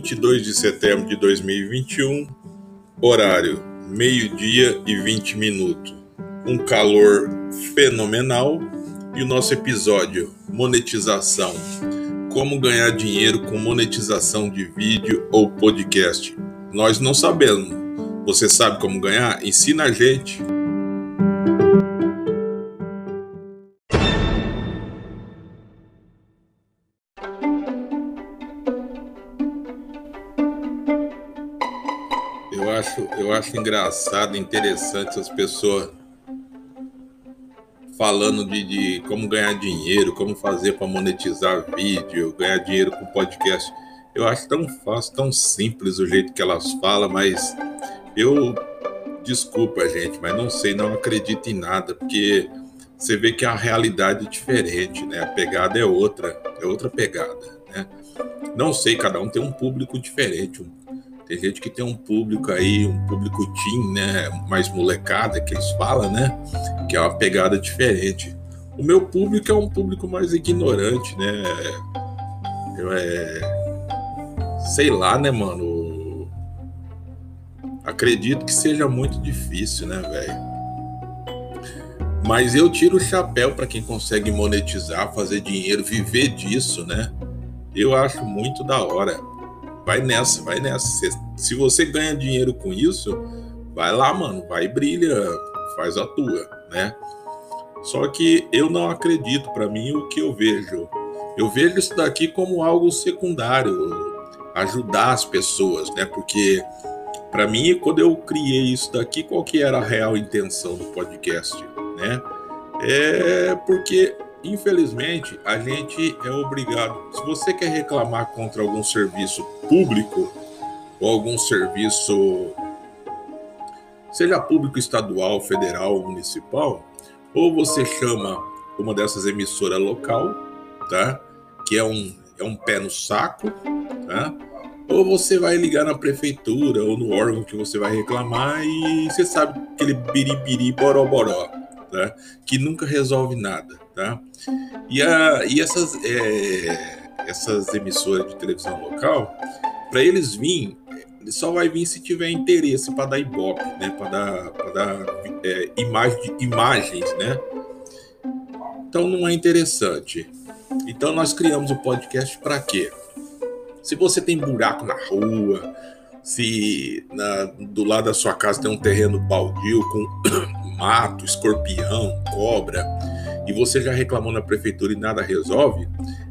22 de setembro de 2021, horário meio-dia e 20 minutos. Um calor fenomenal e o nosso episódio monetização. Como ganhar dinheiro com monetização de vídeo ou podcast? Nós não sabemos. Você sabe como ganhar? Ensina a gente. Eu acho engraçado, interessante as pessoas falando de, de como ganhar dinheiro, como fazer para monetizar vídeo, ganhar dinheiro com podcast. Eu acho tão fácil, tão simples o jeito que elas falam, mas eu desculpa, gente, mas não sei, não acredito em nada, porque você vê que a realidade é diferente, né? A pegada é outra, é outra pegada, né? Não sei, cada um tem um público diferente, um tem gente que tem um público aí, um público teen, né? Mais molecada que eles falam, né? Que é uma pegada diferente. O meu público é um público mais ignorante, né? Eu é. Sei lá, né, mano? Acredito que seja muito difícil, né, velho? Mas eu tiro o chapéu para quem consegue monetizar, fazer dinheiro, viver disso, né? Eu acho muito da hora vai nessa, vai nessa. Se, se você ganha dinheiro com isso, vai lá, mano, vai brilha, faz a tua, né? Só que eu não acredito, para mim, o que eu vejo. Eu vejo isso daqui como algo secundário, ajudar as pessoas, né? Porque para mim, quando eu criei isso daqui, qual que era a real intenção do podcast, né? É porque Infelizmente, a gente é obrigado. Se você quer reclamar contra algum serviço público ou algum serviço, seja público estadual, federal, municipal, ou você chama uma dessas emissoras local, tá? Que é um, é um pé no saco, tá? Ou você vai ligar na prefeitura ou no órgão que você vai reclamar e você sabe aquele biribiri boroboró, tá? Que nunca resolve nada tá? E, a, e essas, é, essas emissoras de televisão local, para eles virem, ele só vai vir se tiver interesse para dar ibope, né? Para dar, pra dar é, imagem, imagens, né? Então não é interessante. Então nós criamos o podcast para quê? Se você tem buraco na rua, se na, do lado da sua casa tem um terreno baldio com mato, escorpião, cobra, e você já reclamou na prefeitura e nada resolve,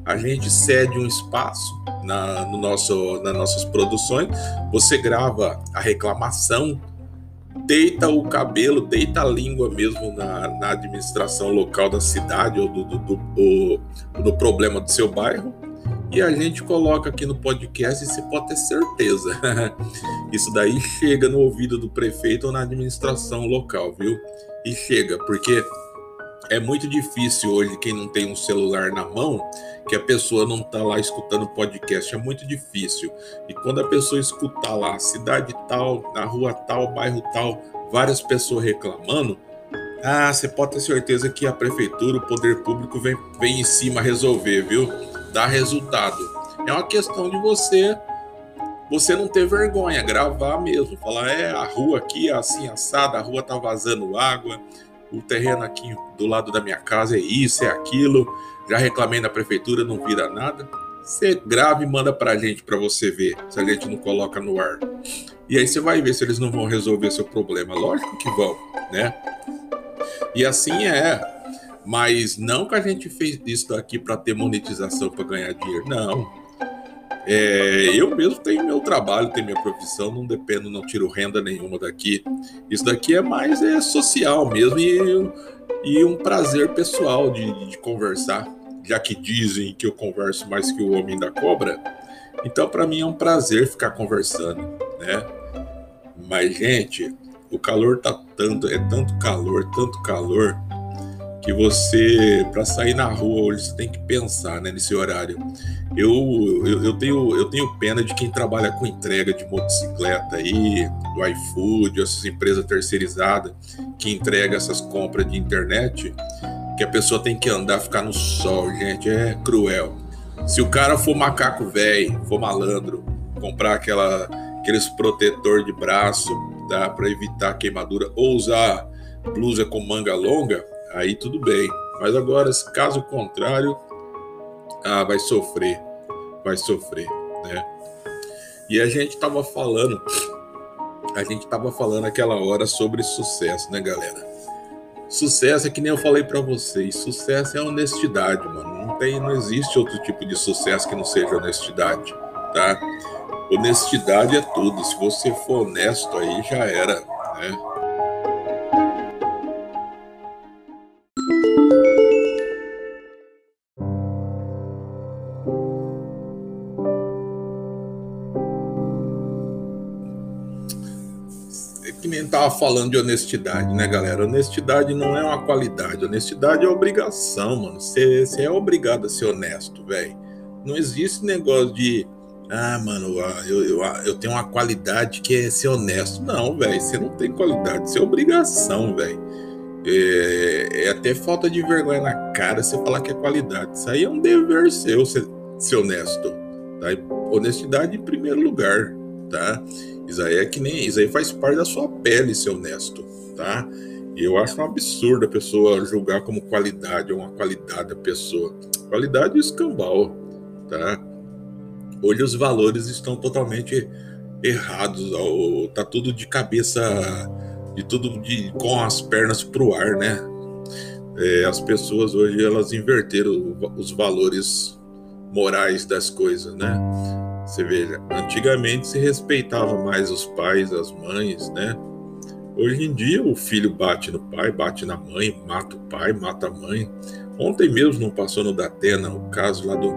a gente cede um espaço na, no nosso, nas nossas produções, você grava a reclamação, deita o cabelo, deita a língua mesmo na, na administração local da cidade ou do, do, do, do, do problema do seu bairro, e a gente coloca aqui no podcast e você pode ter certeza. Isso daí chega no ouvido do prefeito ou na administração local, viu? E chega, porque é muito difícil hoje, quem não tem um celular na mão, que a pessoa não está lá escutando podcast. É muito difícil. E quando a pessoa escutar lá, cidade tal, na rua tal, bairro tal, várias pessoas reclamando, ah, você pode ter certeza que a prefeitura, o poder público vem, vem em cima resolver, viu? Dá resultado. É uma questão de você você não ter vergonha, gravar mesmo, falar é a rua aqui é assim assada, a rua tá vazando água, o terreno aqui do lado da minha casa é isso, é aquilo, já reclamei na prefeitura, não vira nada. Você grava e manda pra gente para você ver se a gente não coloca no ar. E aí você vai ver se eles não vão resolver seu problema. Lógico que vão, né? E assim é. Mas não que a gente fez isso aqui para ter monetização para ganhar dinheiro. Não. É, eu mesmo tenho meu trabalho, tenho minha profissão, não dependo, não tiro renda nenhuma daqui. Isso daqui é mais é, social mesmo e, e um prazer pessoal de, de conversar, já que dizem que eu converso mais que o homem da cobra. Então, para mim é um prazer ficar conversando, né? Mas, gente, o calor tá tanto, é tanto calor, tanto calor que você, para sair na rua hoje, você tem que pensar né, nesse horário. Eu, eu, eu, tenho, eu tenho pena de quem trabalha com entrega de motocicleta aí, do iFood, essas empresas terceirizadas que entrega essas compras de internet, que a pessoa tem que andar, ficar no sol, gente, é cruel. Se o cara for macaco velho, for malandro, comprar aquela, aqueles protetor de braço tá? para evitar queimadura ou usar blusa com manga longa, aí tudo bem. Mas agora, caso contrário, ah, vai sofrer, vai sofrer, né? E a gente tava falando, a gente tava falando aquela hora sobre sucesso, né, galera? Sucesso é que nem eu falei para vocês, sucesso é honestidade, mano. Não tem, não existe outro tipo de sucesso que não seja honestidade, tá? Honestidade é tudo. Se você for honesto aí já era, né? Tava falando de honestidade, né, galera? Honestidade não é uma qualidade, honestidade é obrigação, mano. Você é obrigado a ser honesto, velho. Não existe negócio de, ah, mano, eu, eu, eu tenho uma qualidade que é ser honesto. Não, velho, você não tem qualidade, isso é obrigação, velho. É, é, até falta de vergonha na cara você falar que é qualidade. Isso aí é um dever seu ser, ser honesto. Tá? Honestidade em primeiro lugar, tá? Isso aí é que nem. Isso aí faz parte da sua pele ser honesto, tá? E eu acho um absurdo a pessoa julgar como qualidade ou uma qualidade da pessoa. Qualidade é escambau, tá? Hoje os valores estão totalmente errados, tá tudo de cabeça, de tudo de, com as pernas pro ar, né? É, as pessoas hoje elas inverteram os valores morais das coisas, né? Você veja, antigamente se respeitava mais os pais, as mães, né? Hoje em dia o filho bate no pai, bate na mãe, mata o pai, mata a mãe. Ontem mesmo não passou no Datena o caso lá do.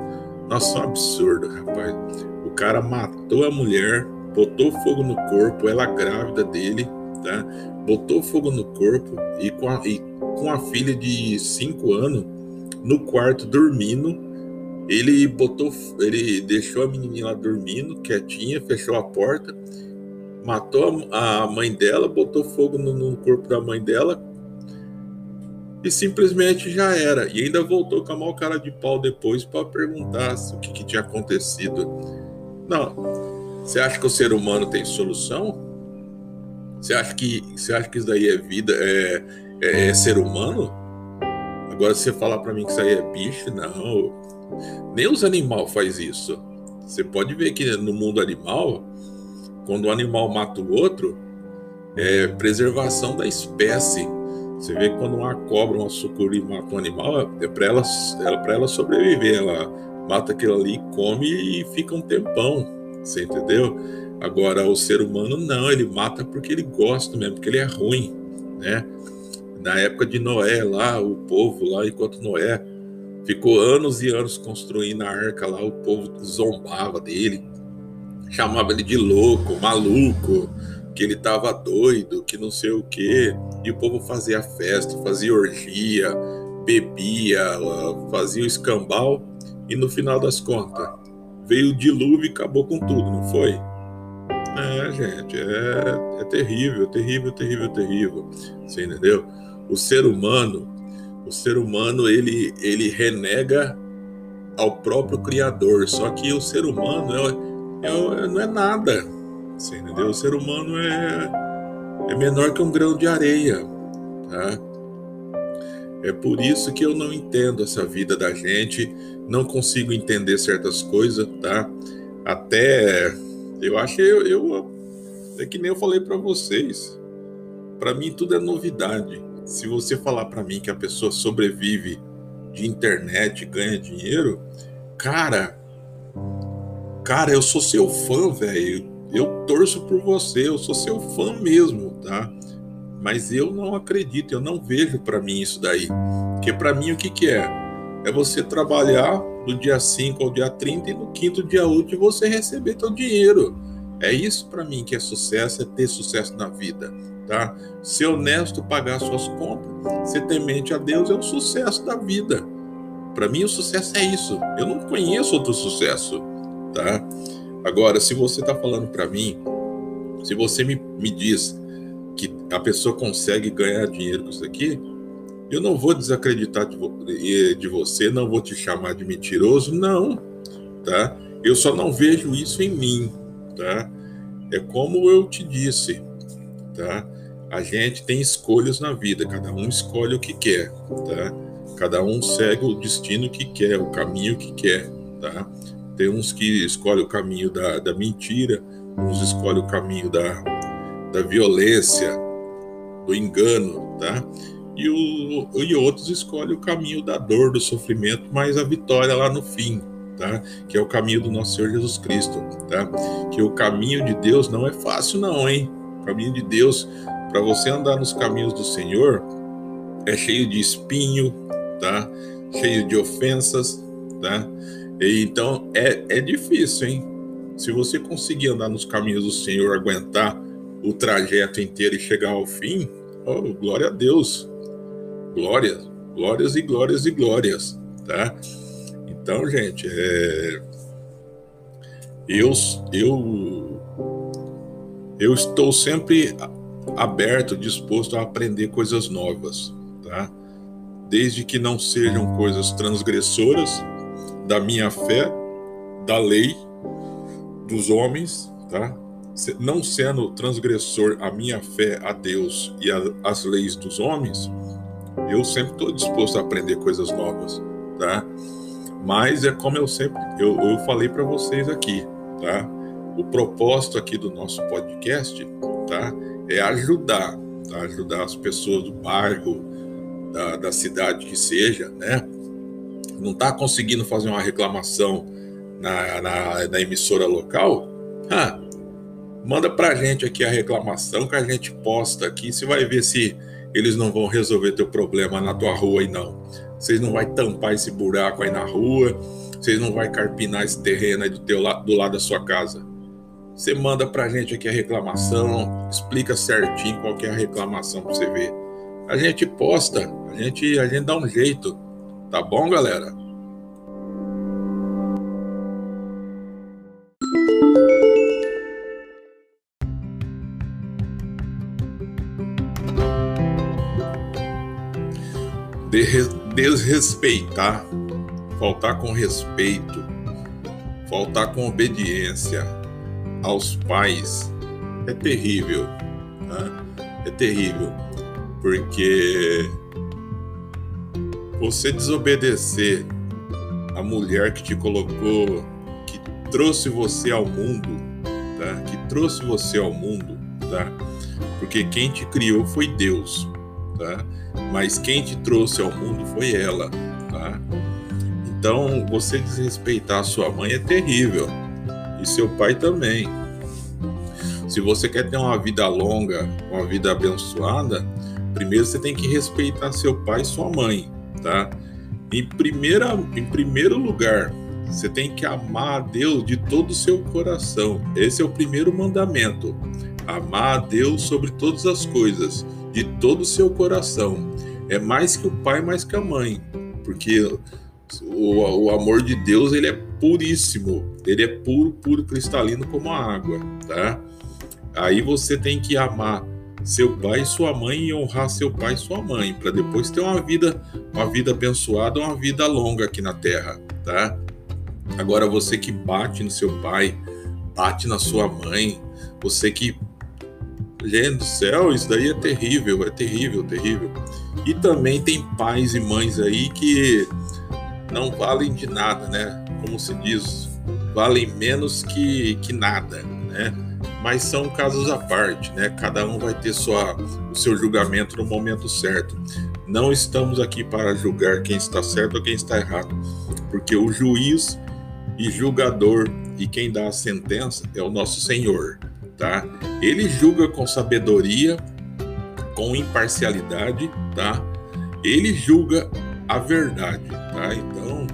Nossa, um absurdo, rapaz. O cara matou a mulher, botou fogo no corpo, ela grávida dele, tá? Botou fogo no corpo e com a, e com a filha de 5 anos no quarto dormindo ele botou, ele deixou a menininha lá dormindo, quietinha, fechou a porta, matou a mãe dela, botou fogo no, no corpo da mãe dela e simplesmente já era. E ainda voltou com a mão cara de pau depois para perguntar o que, que tinha acontecido. Não. Você acha que o ser humano tem solução? Você acha que, você acha que isso daí é vida, é, é, é ser humano? Agora, você falar para mim que isso aí é bicho, não. Nem os animais faz isso. Você pode ver que no mundo animal, quando um animal mata o outro, é preservação da espécie. Você vê que quando uma cobra, uma sucuri mata um animal, é para ela, é ela sobreviver. Ela mata aquilo ali, come e fica um tempão. Você entendeu? Agora, o ser humano não, ele mata porque ele gosta mesmo, porque ele é ruim, né? Na época de Noé, lá, o povo lá, enquanto Noé Ficou anos e anos construindo a arca lá, o povo zombava dele, chamava ele de louco, maluco, que ele tava doido, que não sei o quê. E o povo fazia festa, fazia orgia, bebia, fazia o escambau. E no final das contas, veio o dilúvio e acabou com tudo, não foi? É, gente, é, é terrível, terrível, terrível, terrível. Você entendeu? O ser humano o ser humano ele, ele renega ao próprio Criador. Só que o ser humano é, é, não é nada. Você entendeu? O ser humano é, é menor que um grão de areia. Tá? É por isso que eu não entendo essa vida da gente, não consigo entender certas coisas, tá? Até eu acho que eu, eu é que nem eu falei para vocês. Para mim tudo é novidade. Se você falar para mim que a pessoa sobrevive de internet, ganha dinheiro, cara, cara, eu sou seu fã, velho. Eu torço por você, eu sou seu fã mesmo, tá? Mas eu não acredito, eu não vejo para mim isso daí. Porque para mim o que que é? É você trabalhar do dia 5 ao dia 30 e no quinto dia útil você receber teu dinheiro. É isso para mim que é sucesso, é ter sucesso na vida tá? Ser honesto, pagar suas contas, ser temente a Deus é o sucesso da vida. Para mim, o sucesso é isso. Eu não conheço outro sucesso, tá? Agora, se você está falando para mim, se você me, me diz que a pessoa consegue ganhar dinheiro com isso aqui, eu não vou desacreditar de, de você, não vou te chamar de mentiroso, não, tá? Eu só não vejo isso em mim, tá? É como eu te disse, tá? A gente tem escolhas na vida, cada um escolhe o que quer, tá? Cada um segue o destino que quer, o caminho que quer, tá? Tem uns que escolhem o caminho da, da mentira, uns escolhem o caminho da, da violência, do engano, tá? E, o, e outros escolhem o caminho da dor, do sofrimento, mas a vitória lá no fim, tá? Que é o caminho do nosso Senhor Jesus Cristo, tá? Que o caminho de Deus não é fácil não, hein? Caminho de Deus, para você andar nos caminhos do Senhor, é cheio de espinho, tá? Cheio de ofensas, tá? E, então é, é difícil, hein? Se você conseguir andar nos caminhos do Senhor, aguentar o trajeto inteiro e chegar ao fim, oh, glória a Deus. Glórias, glórias e glórias e glórias, tá? Então, gente, é... eu, eu, eu estou sempre aberto, disposto a aprender coisas novas, tá? Desde que não sejam coisas transgressoras da minha fé, da lei, dos homens, tá? Não sendo transgressor a minha fé a Deus e a, as leis dos homens, eu sempre estou disposto a aprender coisas novas, tá? Mas é como eu sempre eu, eu falei para vocês aqui, tá? O propósito aqui do nosso podcast, tá? É ajudar, tá? ajudar as pessoas do bairro, da, da cidade que seja, né? Não está conseguindo fazer uma reclamação na, na, na emissora local? Ah, manda para gente aqui a reclamação que a gente posta aqui. Você vai ver se eles não vão resolver teu problema na tua rua e não. Vocês não vai tampar esse buraco aí na rua, vocês não vai carpinar esse terreno aí do, teu, do lado da sua casa. Você manda pra gente aqui a reclamação, explica certinho qual é a reclamação pra você ver. A gente posta, a gente, a gente dá um jeito. Tá bom, galera? desrespeitar, faltar com respeito, faltar com obediência aos pais é terrível. Né? É terrível, porque você desobedecer a mulher que te colocou, que trouxe você ao mundo, tá? Que trouxe você ao mundo, tá? Porque quem te criou foi Deus, tá? mas quem te trouxe ao mundo foi ela, tá? Então, você desrespeitar a sua mãe é terrível e seu pai também. Se você quer ter uma vida longa, uma vida abençoada, primeiro você tem que respeitar seu pai e sua mãe, tá? Em, primeira, em primeiro lugar, você tem que amar a Deus de todo o seu coração. Esse é o primeiro mandamento. Amar a Deus sobre todas as coisas de todo o seu coração. É mais que o pai, mais que a mãe, porque o, o amor de Deus ele é puríssimo, ele é puro, puro, cristalino como a água, tá? Aí você tem que amar seu pai e sua mãe e honrar seu pai e sua mãe, para depois ter uma vida, uma vida abençoada, uma vida longa aqui na terra, tá? Agora você que bate no seu pai, bate na sua mãe, você que Gente do céu, isso daí é terrível, é terrível, terrível. E também tem pais e mães aí que não valem de nada, né? Como se diz, valem menos que, que nada, né? Mas são casos à parte, né? Cada um vai ter sua, o seu julgamento no momento certo. Não estamos aqui para julgar quem está certo ou quem está errado, porque o juiz e julgador e quem dá a sentença é o nosso Senhor tá? Ele julga com sabedoria, com imparcialidade, tá? Ele julga a verdade, tá? Então,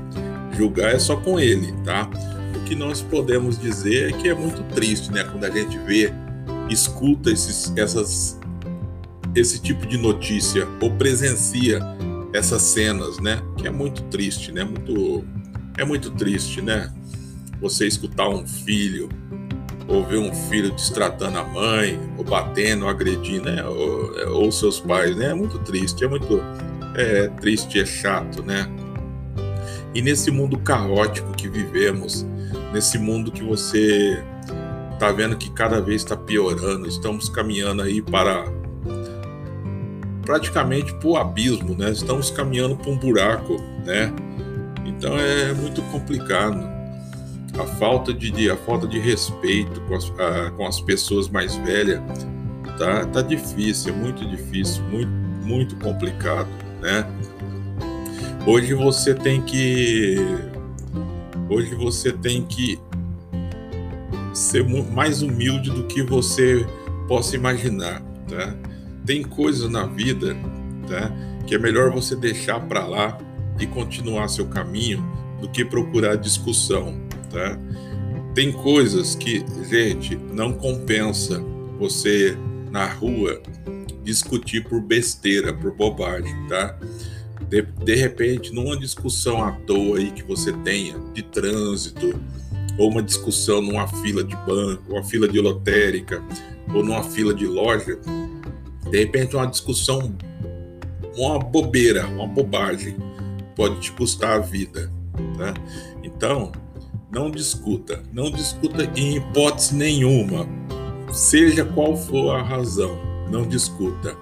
julgar é só com ele, tá? O que nós podemos dizer é que é muito triste, né? Quando a gente vê, escuta esses, essas, esse tipo de notícia ou presencia essas cenas, né? Que é muito triste, né? Muito, é muito triste, né? Você escutar um filho ou ver um filho destratando a mãe, ou batendo, ou agredindo, né? ou, ou seus pais, né? É muito triste, é muito é, triste, é chato, né? E nesse mundo caótico que vivemos, nesse mundo que você tá vendo que cada vez está piorando. Estamos caminhando aí para praticamente para o abismo, né? Estamos caminhando para um buraco, né? Então é muito complicado. A falta de, a falta de respeito com as, a, com as pessoas mais velhas tá, tá difícil, é muito difícil, muito, muito complicado, né? Hoje você tem que hoje você tem que ser mais humilde do que você possa imaginar, tá? Tem coisas na vida, tá? Que é melhor você deixar para lá e continuar seu caminho do que procurar discussão, tá? Tem coisas que, gente, não compensa você na rua discutir por besteira, por bobagem, tá? De, de repente, numa discussão à toa aí que você tenha de trânsito, ou uma discussão numa fila de banco, uma fila de lotérica, ou numa fila de loja, de repente uma discussão, uma bobeira, uma bobagem, pode te custar a vida. Tá? Então, não discuta, não discuta em hipótese nenhuma, seja qual for a razão, não discuta.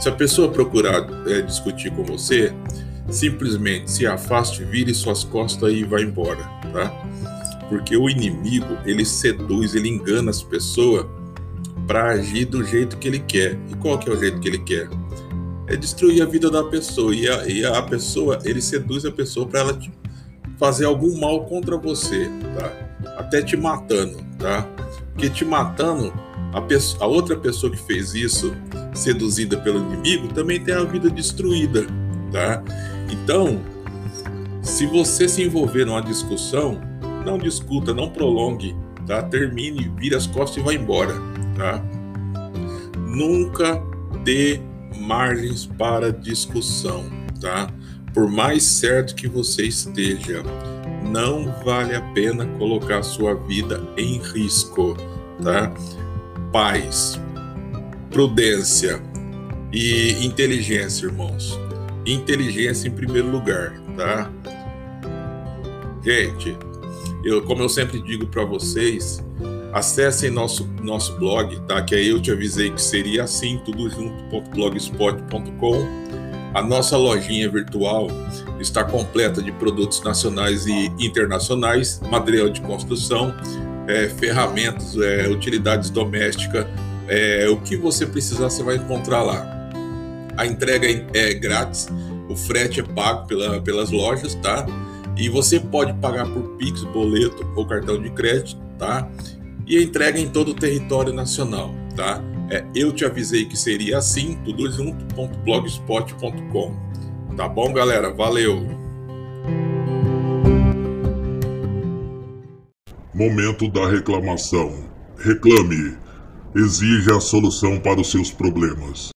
Se a pessoa procurar é, discutir com você, simplesmente se afaste, vire suas costas e vá embora, tá? Porque o inimigo, ele seduz, ele engana as pessoas para agir do jeito que ele quer. E qual que é o jeito que ele quer? É destruir a vida da pessoa. E a, e a pessoa, ele seduz a pessoa para ela fazer algum mal contra você, tá? Até te matando, tá? Porque te matando, a, pessoa, a outra pessoa que fez isso, seduzida pelo inimigo, também tem a vida destruída, tá? Então, se você se envolver numa discussão, não discuta, não prolongue, tá? Termine, vire as costas e vá embora, tá? Nunca dê margens para discussão, tá? Por mais certo que você esteja, não vale a pena colocar sua vida em risco, tá? Paz, prudência e inteligência, irmãos. Inteligência em primeiro lugar, tá? Gente, eu, como eu sempre digo para vocês, acessem nosso, nosso blog, tá? Que aí eu te avisei que seria assim, tudo junto.blogspot.com. A nossa lojinha virtual está completa de produtos nacionais e internacionais, material de construção, é, ferramentas, é, utilidades domésticas, é, o que você precisar você vai encontrar lá. A entrega é, é grátis, o frete é pago pela, pelas lojas, tá? E você pode pagar por Pix, boleto ou cartão de crédito, tá? E a entrega em todo o território nacional, tá? É, eu te avisei que seria assim, tudo junto.blogspot.com. Tá bom, galera? Valeu! Momento da reclamação. Reclame. Exija a solução para os seus problemas.